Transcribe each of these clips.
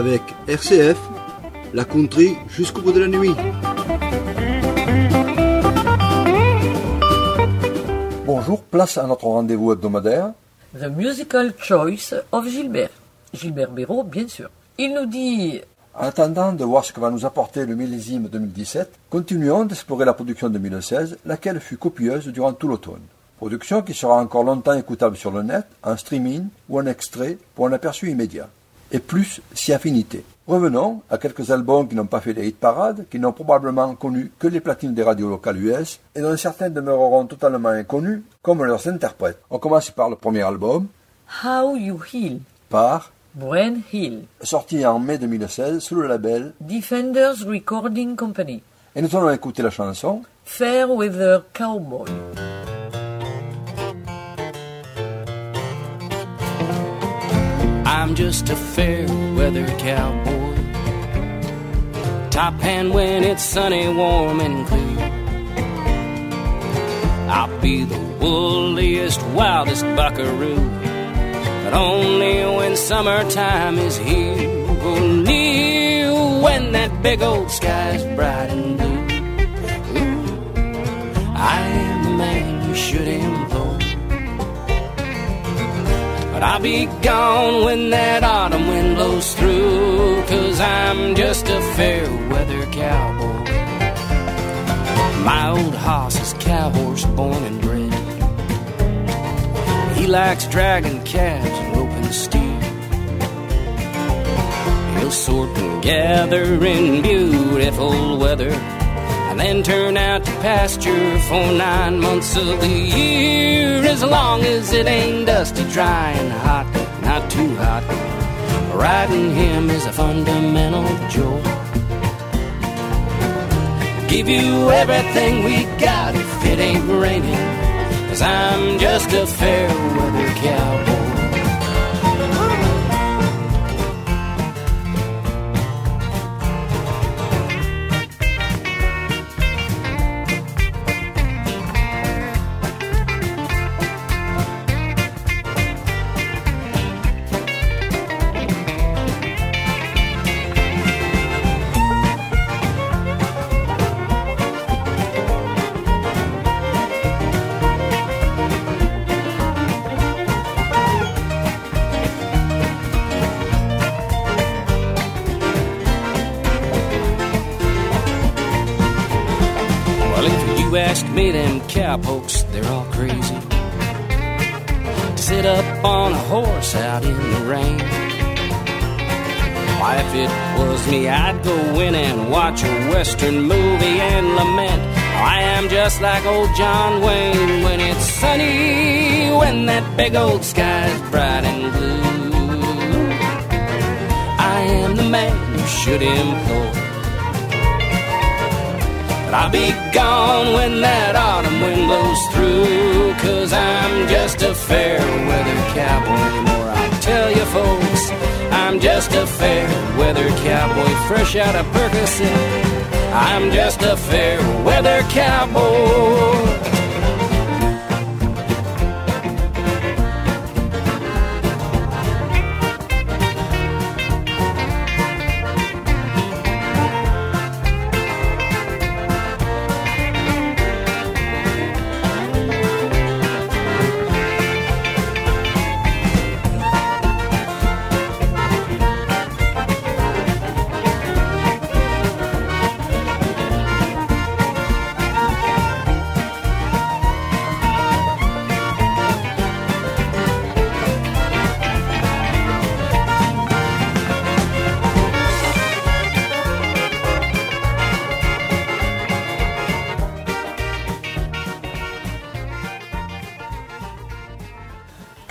avec RCF, la country jusqu'au bout de la nuit. Bonjour, place à notre rendez-vous hebdomadaire. The Musical Choice of Gilbert. Gilbert Béraud, bien sûr. Il nous dit En attendant de voir ce que va nous apporter le millésime 2017, continuons d'explorer la production 2016, laquelle fut copieuse durant tout l'automne. Production qui sera encore longtemps écoutable sur le net, en streaming ou en extrait pour un aperçu immédiat. Et plus si affinité. Revenons à quelques albums qui n'ont pas fait les hit parades, qui n'ont probablement connu que les platines des radios locales US, et dont certains demeureront totalement inconnus, comme leurs interprètes. On commence par le premier album, How You Heal, par, Bren Hill, sorti en mai 2016 sous le label, Defenders Recording Company, et nous allons écouter la chanson Fairweather Cowboy. I'm just a fair weather cowboy. Top hand when it's sunny, warm, and clear. I'll be the wooliest, wildest buckaroo, but only when summertime is here. Near when that big old sky's bright and But I'll be gone when that autumn wind blows through. Cause I'm just a fair weather cowboy. My old hoss is cowhorse born and bred. He likes dragging calves and roping steer. He'll sort and gather in beautiful weather. And then turn out to pasture for nine months of the year. As long as it ain't dusty, dry, and hot, not too hot. Riding him is a fundamental joy. Give you everything we got if it ain't raining. Cause I'm just a fair weather cowboy. Horse out in the rain. Why, if it was me, I'd go in and watch a western movie and lament. I am just like old John Wayne when it's sunny, when that big old sky's bright and blue. I am the man you should employ. I'll be gone when that autumn wind blows through. Cause I'm just a fair weather cowboy. Or I'll tell you folks, I'm just a fair weather cowboy, fresh out of Percocet. I'm just a fair weather cowboy.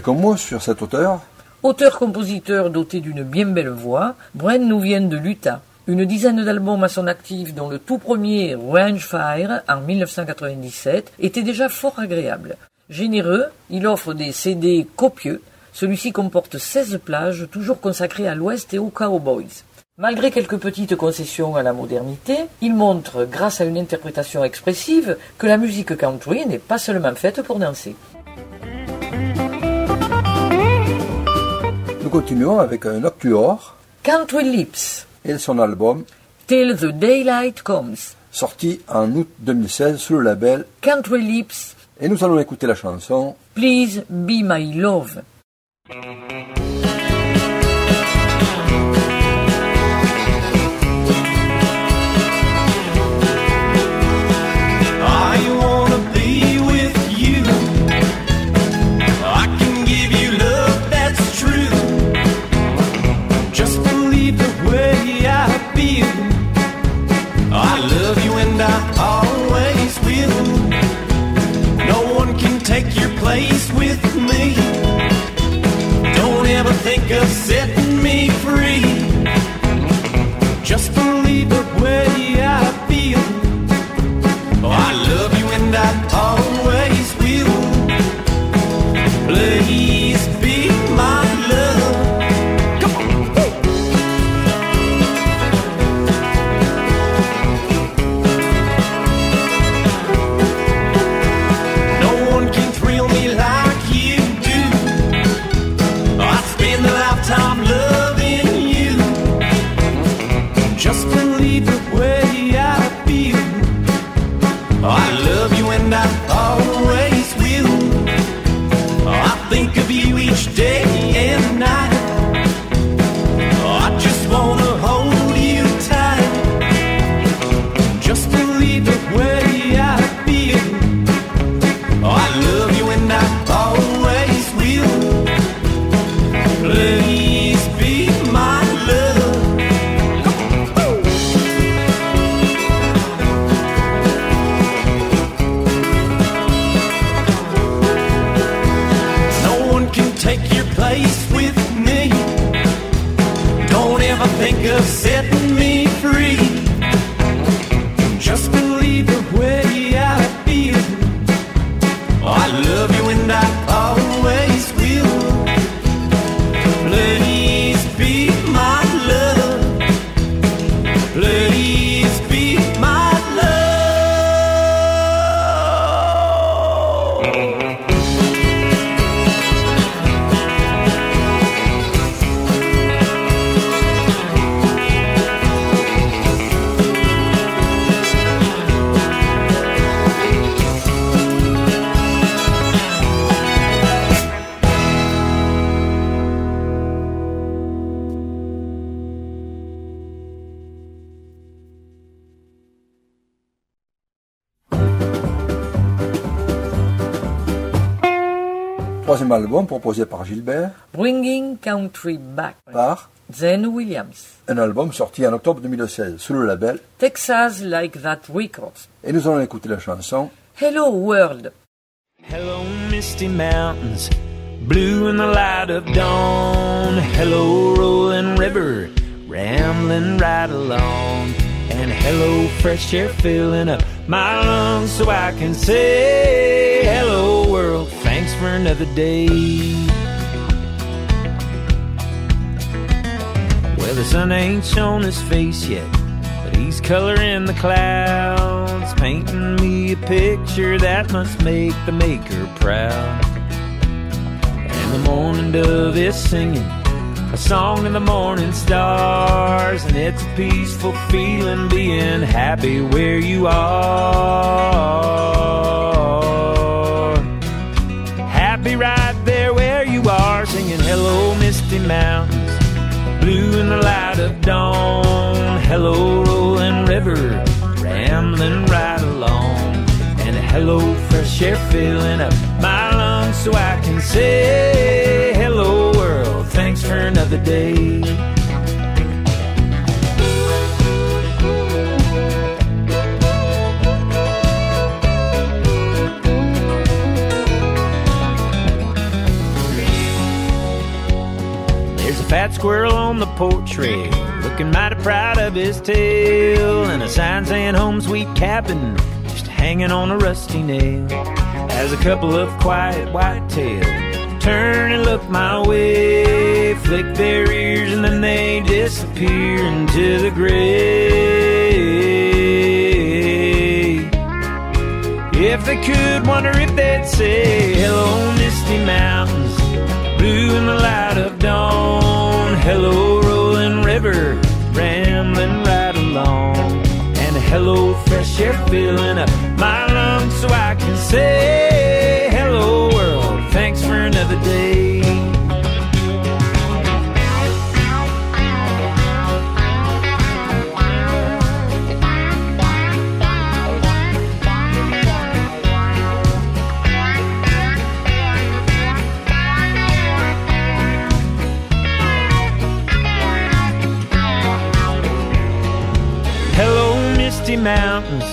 Quelques mots sur cet auteur. Auteur-compositeur doté d'une bien belle voix, Bren nous vient de l'Utah. Une dizaine d'albums à son actif, dont le tout premier Range Fire en 1997 était déjà fort agréable. Généreux, il offre des CD copieux. Celui-ci comporte 16 plages, toujours consacrées à l'Ouest et aux Cowboys. Malgré quelques petites concessions à la modernité, il montre, grâce à une interprétation expressive, que la musique country n'est pas seulement faite pour danser. Nous continuons avec un octuor, Country Lips, et son album, Till the Daylight Comes. sorti en août 2016 sous le label. Country Lips, Et nous allons écouter la chanson Please Be My Love. never think of sitting troisième album proposé par Gilbert, Bringing Country Back. par Zen Williams. un album sorti en octobre 2016 sous le label. Texas Like That Records. Et nous allons écouter la chanson Hello World. Hello, misty mountains, blue in the light of dawn. Hello, rolling river, rambling right along. And hello, fresh air filling up my lungs so I can say, Hello, world, thanks for another day. Well, the sun ain't shown his face yet, but he's coloring the clouds, painting me a picture that must make the maker proud. And the morning dove is singing a song in the morning stars, and it's a peaceful feeling being happy where you are. Mountains blue in the light of dawn. Hello, rolling river, rambling right along. And hello, fresh air filling up my lungs so I can say, Hello, world, thanks for another day. Fat squirrel on the porch rail, looking mighty proud of his tail, and a sign saying home sweet cabin, just hanging on a rusty nail. As a couple of quiet whitetails turn and look my way, flick their ears and then they disappear into the gray. If they could, wonder if they'd say, Hello, misty mountains, blue in the light of dawn. Hello, rolling river, rambling right along. And hello, fresh air filling up my lungs so I can say, Hello, world, thanks for another day. Mountains,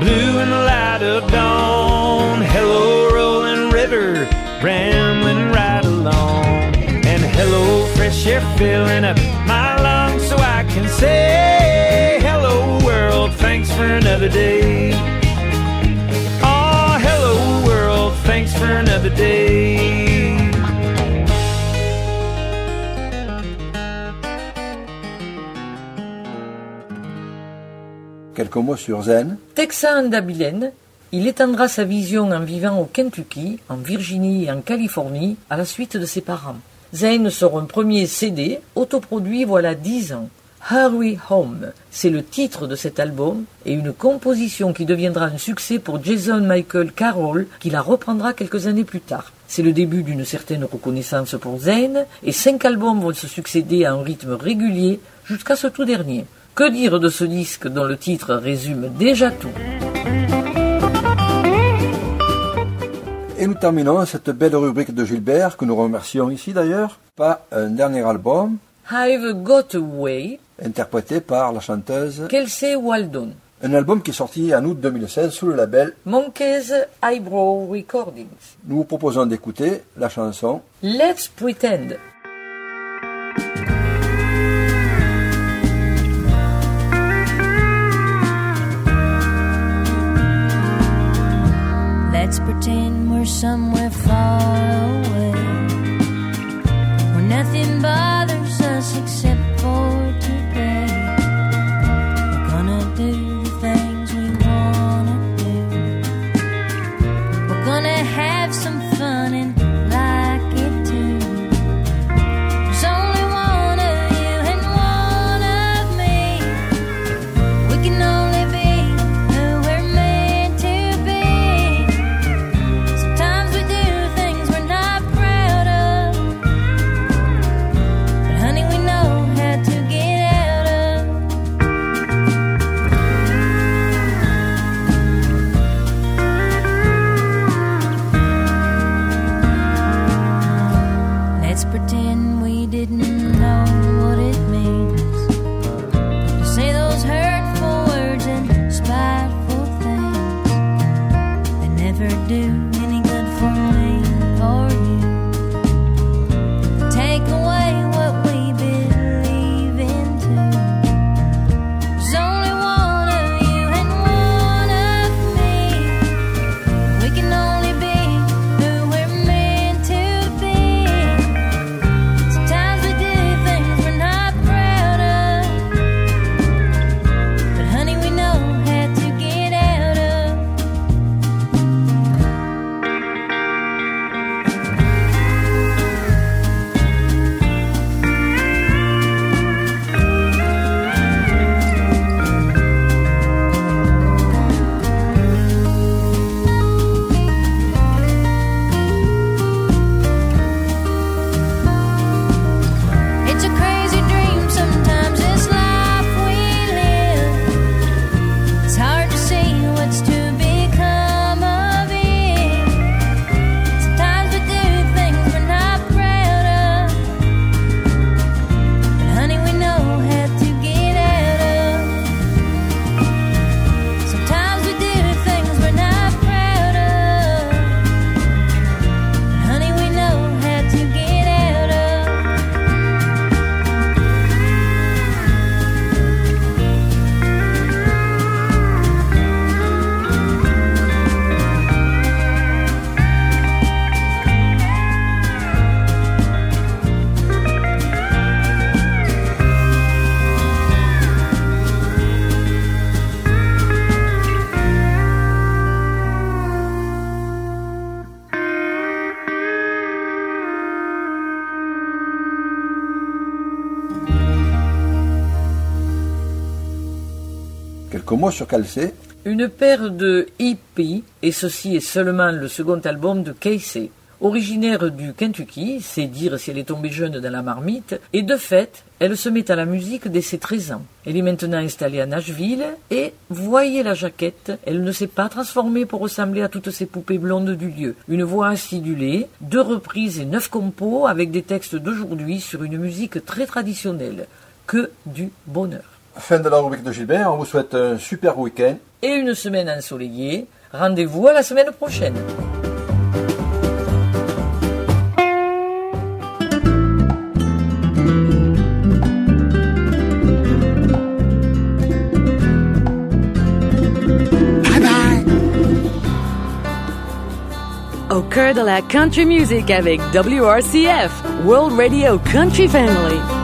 blue in the light of dawn. Hello, rolling river, rambling right along. And hello, fresh air filling up my lungs so I can say, Hello, world, thanks for another day. Oh, hello, world, thanks for another day. Quelques mots sur Zen. Texan d'Abilene, il étendra sa vision en vivant au Kentucky, en Virginie et en Californie à la suite de ses parents. Zane sort un premier CD, autoproduit voilà dix ans. Hurry Home, c'est le titre de cet album et une composition qui deviendra un succès pour Jason Michael Carroll qui la reprendra quelques années plus tard. C'est le début d'une certaine reconnaissance pour Zane et cinq albums vont se succéder à un rythme régulier jusqu'à ce tout dernier. Que dire de ce disque dont le titre résume déjà tout? Et nous terminons cette belle rubrique de Gilbert, que nous remercions ici d'ailleurs, par un dernier album I've Got Away, interprété par la chanteuse. Kelsey Waldon, Un album qui est sorti en août 2016 sous le label. Monkey's Eyebrow Recordings. Nous vous proposons d'écouter la chanson Let's Pretend. Somewhere do Une paire de hippies, et ceci est seulement le second album de Casey. Originaire du Kentucky, c'est dire si elle est tombée jeune dans la marmite, et de fait, elle se met à la musique dès ses 13 ans. Elle est maintenant installée à Nashville, et voyez la jaquette, elle ne s'est pas transformée pour ressembler à toutes ces poupées blondes du lieu. Une voix acidulée, deux reprises et neuf compos avec des textes d'aujourd'hui sur une musique très traditionnelle. Que du bonheur. Fin de la rubrique de Gilbert. On vous souhaite un super week-end. Et une semaine ensoleillée. Rendez-vous à la semaine prochaine. Au cœur de la country music avec WRCF, World Radio Country Family.